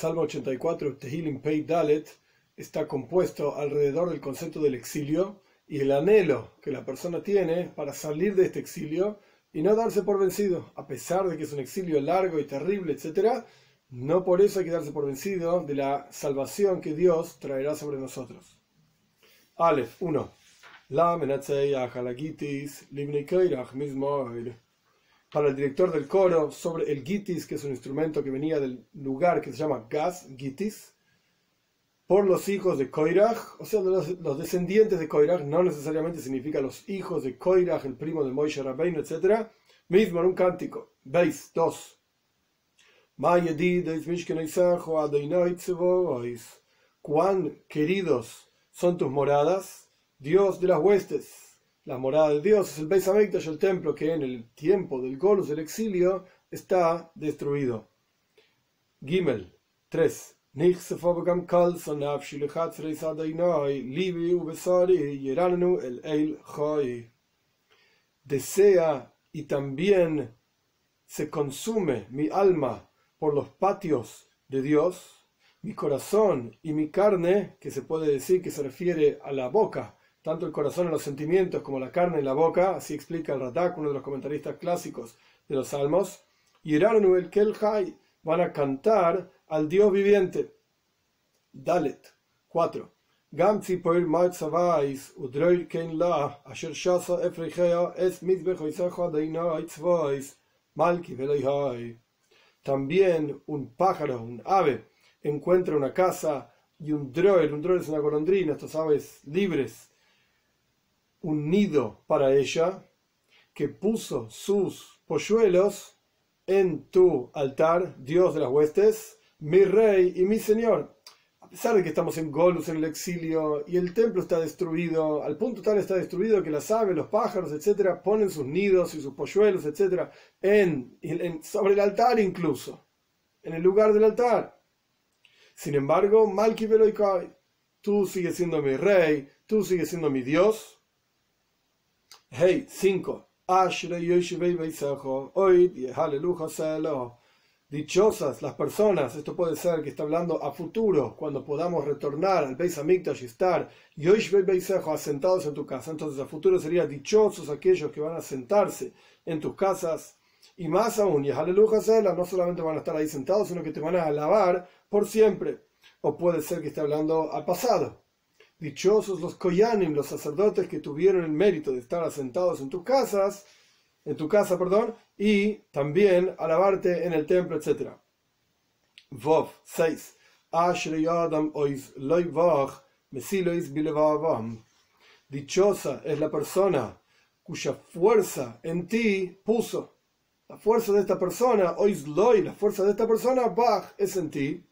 Salmo 84, Tehilim Pei Dalet, está compuesto alrededor del concepto del exilio y el anhelo que la persona tiene para salir de este exilio y no darse por vencido, a pesar de que es un exilio largo y terrible, etc. No por eso hay que darse por vencido de la salvación que Dios traerá sobre nosotros. Aleph 1. La Para el director del coro, sobre el gitis, que es un instrumento que venía del lugar que se llama gas, gitis, por los hijos de Koirach, o sea, los, descendientes de Koirach, no necesariamente significa los hijos de Koirach, el primo de Moishe Rabbeinu, etc. Mismo en un cántico. Veis, 2. Cuán queridos son tus moradas, Dios de las huestes. La morada de Dios es el Beis Hamikdash, el templo que en el tiempo del Golus del exilio está destruido. Gimel 3. Desea y también se consume mi alma por los patios de Dios, mi corazón y mi carne, que se puede decir que se refiere a la boca, tanto el corazón en los sentimientos como la carne en la boca, así explica el Radak, uno de los comentaristas clásicos de los Salmos, y el Kelhai van a cantar al Dios viviente. Dalet 4. También un pájaro, un ave, encuentra una casa y un droel, un droel es una golondrina, estos aves libres, un nido para ella, que puso sus polluelos en tu altar, Dios de las huestes, mi rey y mi señor. A pesar de que estamos en Golus, en el exilio, y el templo está destruido, al punto tal está destruido que las aves, los pájaros, etcétera, ponen sus nidos y sus polluelos, etcétera, en, sobre el altar incluso, en el lugar del altar. Sin embargo, Malki Veloikai, tú sigues siendo mi rey, tú sigues siendo mi Dios. Hey, 5. Dichosas las personas, esto puede ser que está hablando a futuro, cuando podamos retornar al Beis Hamikdash y estar asentados en tu casa. Entonces a futuro sería dichosos aquellos que van a sentarse en tus casas. Y más aún, y no solamente van a estar ahí sentados, sino que te van a alabar por siempre. O puede ser que esté hablando al pasado. Dichosos los koyanim, los sacerdotes que tuvieron el mérito de estar asentados en tus casas en tu casa, perdón, y también alabarte en el templo, etc. Vov 6. Dichosa es la persona cuya fuerza en ti puso. La fuerza de esta persona, loy, la fuerza de esta persona, Bach, es en ti.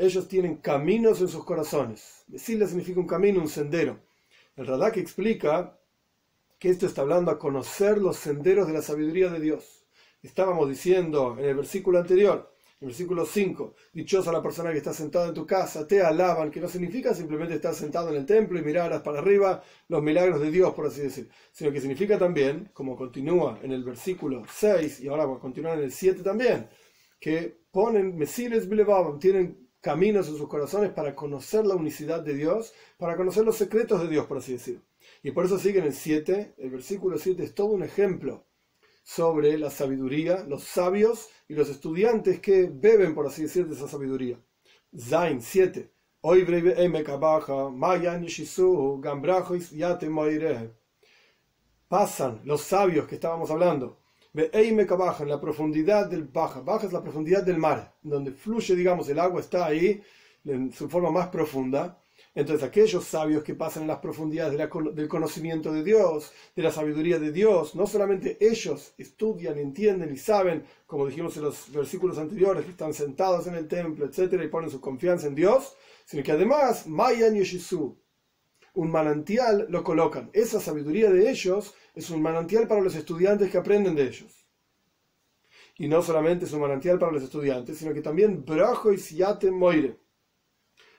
Ellos tienen caminos en sus corazones. Mesila significa un camino, un sendero. El Radak explica que esto está hablando a conocer los senderos de la sabiduría de Dios. Estábamos diciendo en el versículo anterior, en el versículo 5, dichosa la persona que está sentada en tu casa, te alaban, que no significa simplemente estar sentado en el templo y mirar para arriba los milagros de Dios, por así decir, sino que significa también, como continúa en el versículo 6 y ahora va a continuar en el 7 también, que ponen mesiles bilevaban, tienen caminos en sus corazones para conocer la unicidad de Dios, para conocer los secretos de Dios, por así decir. Y por eso sigue en el 7, el versículo 7 es todo un ejemplo sobre la sabiduría, los sabios y los estudiantes que beben, por así decir, de esa sabiduría. Zain 7. Pasan los sabios que estábamos hablando. En la profundidad del Baja. Baja es la profundidad del mar, donde fluye, digamos, el agua está ahí en su forma más profunda. Entonces aquellos sabios que pasan en las profundidades del conocimiento de Dios, de la sabiduría de Dios, no solamente ellos estudian, entienden y saben, como dijimos en los versículos anteriores, que están sentados en el templo, etcétera, y ponen su confianza en Dios, sino que además, Mayan Yeshisu, un manantial lo colocan. Esa sabiduría de ellos es un manantial para los estudiantes que aprenden de ellos. Y no solamente es un manantial para los estudiantes, sino que también Brajo y Siate Moire.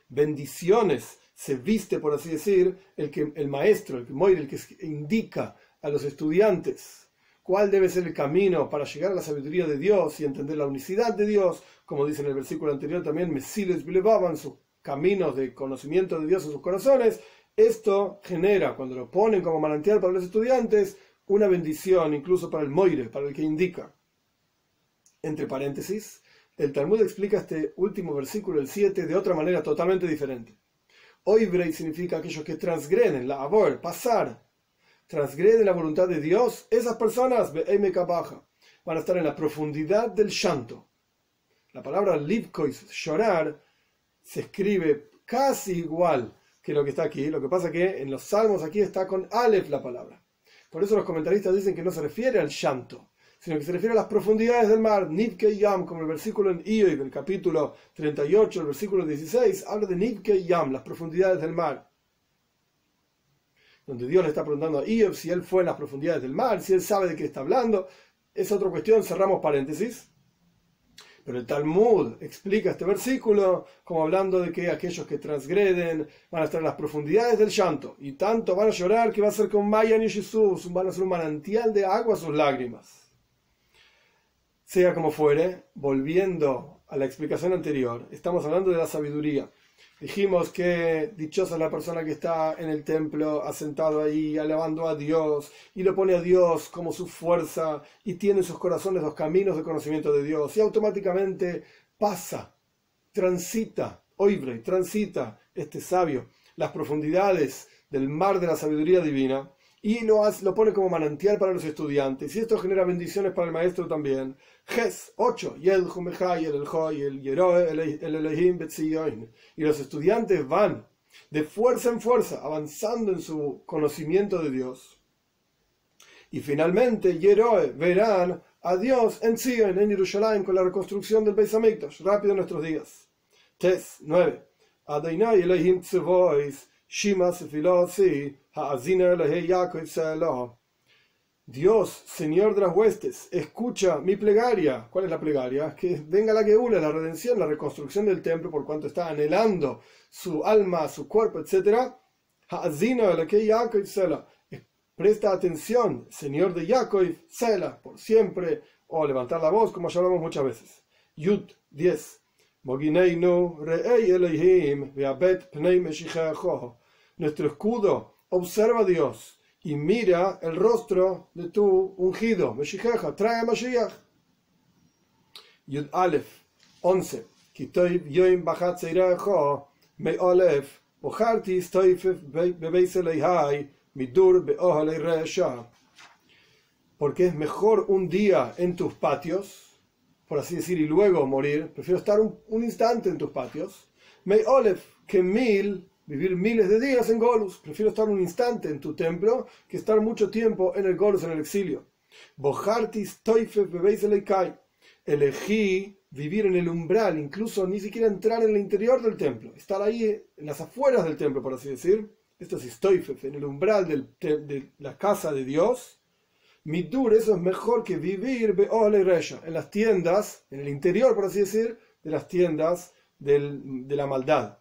Bendiciones se viste, por así decir, el, que, el maestro, el, que, el que indica a los estudiantes cuál debe ser el camino para llegar a la sabiduría de Dios y entender la unicidad de Dios, como dice en el versículo anterior también, Mesiles en sus caminos de conocimiento de Dios en sus corazones, esto genera, cuando lo ponen como manantial para los estudiantes, una bendición incluso para el moire, para el que indica. Entre paréntesis, el Talmud explica este último versículo, el 7, de otra manera totalmente diferente. Oibrei significa aquellos que transgreden, la abor, pasar, transgreden la voluntad de Dios, esas personas, van a estar en la profundidad del llanto. La palabra livkois, llorar, se escribe casi igual que lo que está aquí. Lo que pasa que en los salmos aquí está con Aleph la palabra. Por eso los comentaristas dicen que no se refiere al llanto, sino que se refiere a las profundidades del mar. Nivke Yam, como el versículo en Ioib, el capítulo 38, el versículo 16, habla de Nivke Yam, las profundidades del mar. Donde Dios le está preguntando a Iob si él fue en las profundidades del mar, si él sabe de qué está hablando. Es otra cuestión, cerramos paréntesis. Pero el Talmud explica este versículo como hablando de que aquellos que transgreden van a estar en las profundidades del llanto y tanto van a llorar que va a ser con Mayan y Jesús, van a ser un manantial de agua sus lágrimas. Sea como fuere, volviendo a la explicación anterior, estamos hablando de la sabiduría. Dijimos que dichosa es la persona que está en el templo, asentado ahí, alabando a Dios, y lo pone a Dios como su fuerza, y tiene en sus corazones los caminos de conocimiento de Dios, y automáticamente pasa, transita, oibre, transita este sabio las profundidades del mar de la sabiduría divina, y lo, lo pone como manantial para los estudiantes, y esto genera bendiciones para el maestro también. Ges 8, y los estudiantes van de fuerza en fuerza, avanzando en su conocimiento de Dios. Y finalmente, Yeroe verán a Dios en Sion, en Jerusalén, con la reconstrucción del Beis Hamikdash, rápido en nuestros días. Tes 9. Adonai Elohim Tzevois, Dios, Señor de las huestes, escucha mi plegaria. ¿Cuál es la plegaria? Que venga la Geula, la redención, la reconstrucción del templo, por cuanto está anhelando su alma, su cuerpo, etc. Presta atención, Señor de Jacob, Sela, por siempre, o levantar la voz, como ya hablamos muchas veces. Yud 10. Nuestro escudo observa a Dios y mira el rostro de tu ungido, Meshicheja, trae a Mashiach. Yud Aleph, 11. Kitoib yoim bachat seirecho, me Aleph, bebeiseleihai, midur reesha. Porque es mejor un día en tus patios, por así decir, y luego morir. Prefiero estar un, un instante en tus patios. Me Aleph, que mil vivir miles de días en Golus. Prefiero estar un instante en tu templo que estar mucho tiempo en el Golus, en el exilio. Elegí vivir en el umbral, incluso ni siquiera entrar en el interior del templo, estar ahí en las afueras del templo, por así decir. Esto es Stoifef, en el umbral de la casa de Dios. Midur, eso es mejor que vivir en las tiendas, en el interior, por así decir, de las tiendas de la maldad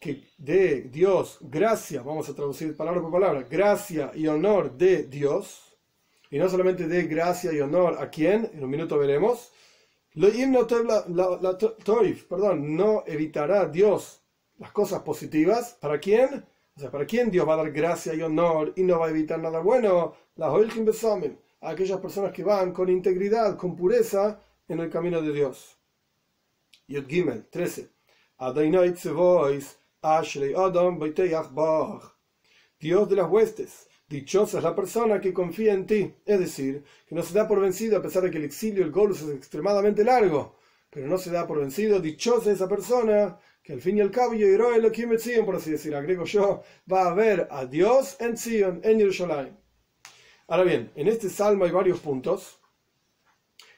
que de Dios gracia, vamos a traducir palabra por palabra, gracia y honor de Dios, y no solamente de gracia y honor a quien, en un minuto veremos, perdón, no evitará Dios las cosas positivas, ¿para quién? O sea, ¿para quién Dios va a dar gracia y honor y no va a evitar nada bueno? a aquellas personas que van con integridad, con pureza en el camino de Dios. Yud Gimel 13. Dios de las huestes, dichosa es la persona que confía en ti, es decir, que no se da por vencido a pesar de que el exilio, el golus es extremadamente largo, pero no se da por vencido, dichosa esa persona que al fin y al cabo yo Sion, por así decir, agrego yo, va a ver a Dios en Sion, en Jerusalén. Ahora bien, en este salmo hay varios puntos.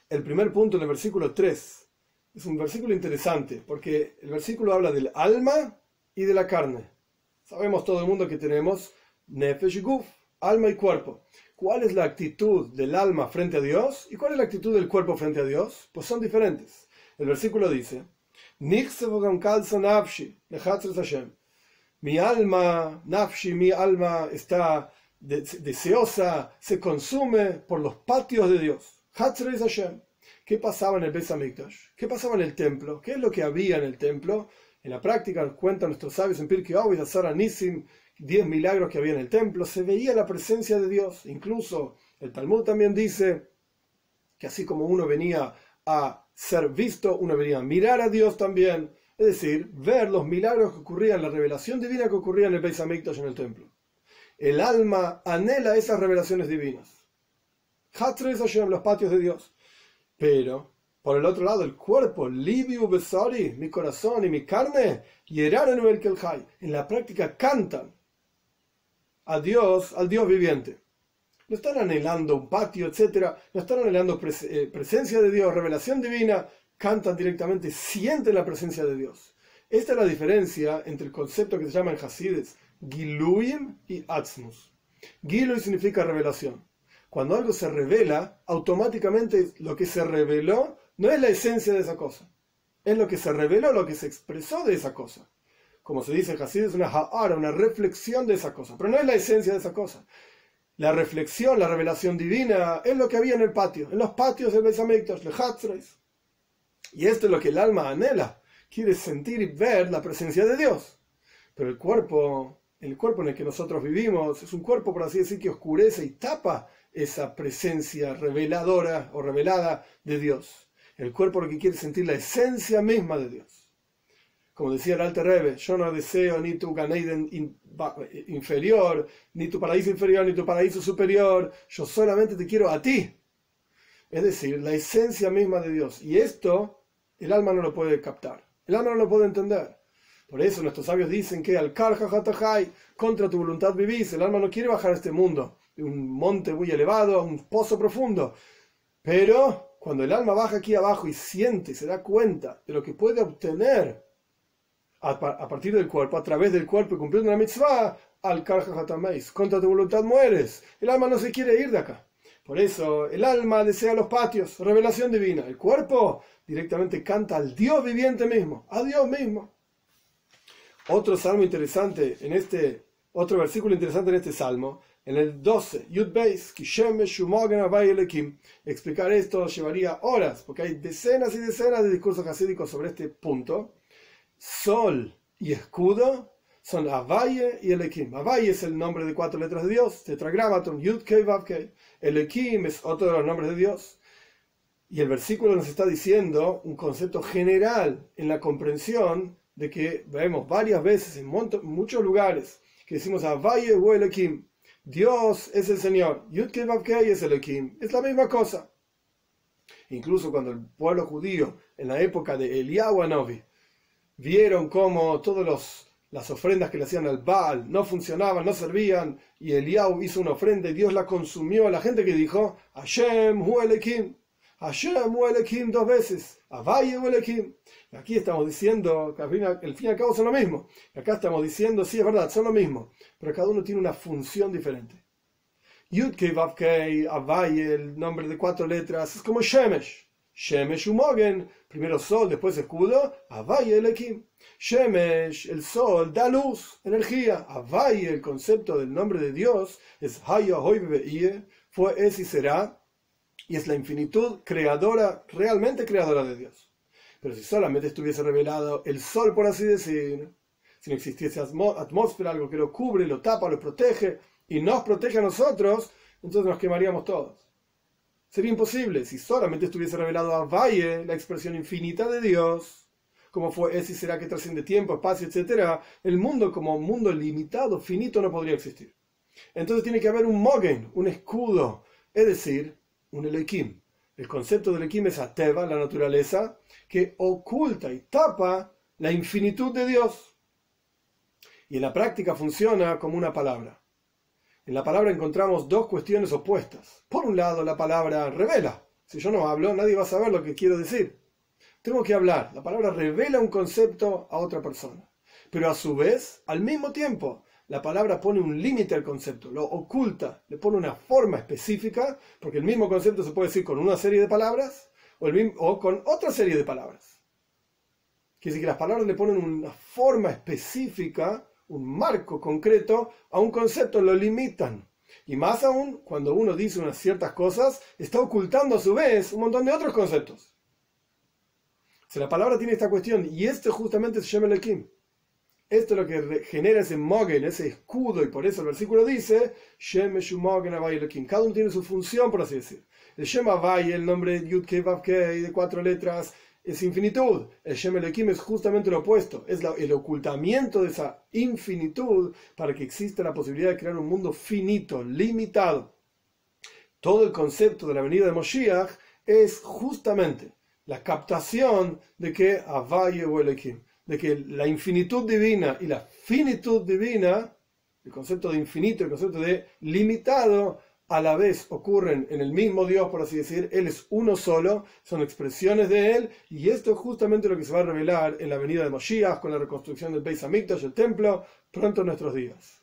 el primer punto en el versículo 3 es un versículo interesante, porque el versículo habla del alma y de la carne. Sabemos todo el mundo que tenemos nefesh guf, alma y cuerpo. ¿Cuál es la actitud del alma frente a Dios y cuál es la actitud del cuerpo frente a Dios? Pues son diferentes. El versículo dice, mi alma, nafshi, mi alma está deseosa, se consume por los patios de Dios. ¿Qué pasaba en el Beis ¿Qué pasaba en el templo? ¿Qué es lo que había en el templo? En la práctica, cuentan nuestros sabios en Pirkei Avos, Azara Nisim, 10 milagros que había en el templo, se veía la presencia de Dios. Incluso el Talmud también dice que así como uno venía a ser visto, uno venía a mirar a Dios también. Es decir, ver los milagros que ocurrían, la revelación divina que ocurría en el Beis Hamikdash en el templo. El alma anhela esas revelaciones divinas. Hatre Hashem, los patios de Dios. Pero por el otro lado, el cuerpo, Libiu Besori, mi corazón y mi carne, en la práctica cantan a Dios, al Dios viviente. No están anhelando un patio, etc. No están anhelando eh, presencia de Dios, revelación divina. Cantan directamente, sienten la presencia de Dios. Esta es la diferencia entre el concepto que se llama en Hasides Giluyim y Atzmus. Gilui significa revelación. Cuando algo se revela, automáticamente lo que se reveló no es la esencia de esa cosa. Es lo que se reveló, lo que se expresó de esa cosa. Como se dice en Hasid, es una ha'ara, una reflexión de esa cosa. Pero no es la esencia de esa cosa. La reflexión, la revelación divina, es lo que había en el patio, en los patios del Beis de Y esto es lo que el alma anhela. Quiere sentir y ver la presencia de Dios. Pero el cuerpo, el cuerpo en el que nosotros vivimos, es un cuerpo, por así decir, que oscurece y tapa esa presencia reveladora o revelada de Dios. El cuerpo lo que quiere sentir la esencia misma de Dios. Como decía el Alter Rebbe, yo no deseo ni tu Ganeiden inferior, ni tu paraíso inferior, ni tu paraíso superior, yo solamente te quiero a ti. Es decir, la esencia misma de Dios. Y esto el alma no lo puede captar, el alma no lo puede entender. Por eso nuestros sabios dicen que al karja contra tu voluntad vivís. El alma no quiere bajar a este mundo, de un monte muy elevado a un pozo profundo. Pero cuando el alma baja aquí abajo y siente, se da cuenta de lo que puede obtener a, partir del cuerpo, a través del cuerpo y cumpliendo una mitzvah, al karjahatameis, contra tu voluntad mueres. El alma no se quiere ir de acá. Por eso el alma desea los patios, revelación divina. El cuerpo directamente canta al Dios viviente mismo, a Dios mismo. Otro salmo interesante en este, otro versículo interesante en este salmo en el 12, Yud Beis, explicar esto llevaría horas, porque hay decenas y decenas de discursos hasídicos sobre este punto. Sol y escudo son Avaye y Elekim. Avaye es el nombre de cuatro letras de Dios, tetragramaton, Yud Kei Vav. Elekim es otro de los nombres de Dios. Y el versículo nos está diciendo un concepto general en la comprensión de que vemos varias veces en muchos lugares que decimos Avaye o Elekim Dios es el Señor, Yudke es el Ekim, es la misma cosa. Incluso cuando el pueblo judío, en la época de Eliyahu Anovi, vieron cómo todas las ofrendas que le hacían al Baal no funcionaban, no servían, y Eliyahu hizo una ofrenda y Dios la consumió, la gente que dijo, Hashem hu Ekim, Hashem hu Ekim dos veces, Avaye hu Ekim. Aquí estamos diciendo que al fin y al cabo son lo mismo. Acá estamos diciendo, sí, es verdad, son lo mismo pero cada uno tiene una función diferente. Yudkei, Vavkei, Avaye, el nombre de cuatro letras, es como Shemesh. Shemesh Umogen, primero sol, después escudo, Avaye el Ekim. Shemesh, el sol, da luz, energía. Avaye, el concepto del nombre de Dios, es Haya Hoibe fue, es y será, y es la infinitud creadora, realmente creadora de Dios. Pero si solamente estuviese revelado el sol, por así decir, si no existiese atmósfera, algo que lo cubre, lo tapa, lo protege y nos protege a nosotros, entonces nos quemaríamos todos. Sería imposible si solamente estuviese revelado a Valle la expresión infinita de Dios, como fue ese y será que trasciende tiempo, espacio, etc. El mundo como mundo limitado, finito, no podría existir. Entonces tiene que haber un mogen, un escudo, es decir, un Elohim. El concepto del Elohim es Ateva, la naturaleza, que oculta y tapa la infinitud de Dios. Y en la práctica funciona como una palabra. En la palabra encontramos dos cuestiones opuestas. Por un lado, la palabra revela, Si yo no hablo, nadie va a saber lo que quiero decir. Tengo que hablar. La palabra revela un concepto a otra persona. Pero a su vez, al mismo tiempo, la palabra pone un límite al concepto, lo oculta, le pone una forma específica, porque el mismo concepto se puede decir con una serie de palabras o, o con otra serie de palabras. Quiere decir que las palabras le ponen una forma específica, un marco concreto a un concepto, lo limitan. Y más aún, cuando uno dice unas ciertas cosas, está ocultando a su vez un montón de otros conceptos. Si la palabra tiene esta cuestión, y esto justamente se llama el Ekim. Esto es lo que genera ese mogel, ese escudo, y por eso el versículo dice, cada uno tiene su función, por así decir. El Shem el nombre Yud de cuatro letras, es infinitud. El Shem Elohim es justamente lo opuesto, es el ocultamiento de esa infinitud para que exista la posibilidad de crear un mundo finito, limitado. Todo el concepto de la venida de Moshiach es justamente la captación de que Avaye o Elohim, de que la infinitud divina y la finitud divina, el concepto de infinito, el concepto de limitado, a la vez ocurren en el mismo Dios, por así decir, Él es uno solo, son expresiones de Él, y esto es justamente lo que se va a revelar en la venida de Moshiach, con la reconstrucción del Beis Hamikdash, el templo, pronto en nuestros días.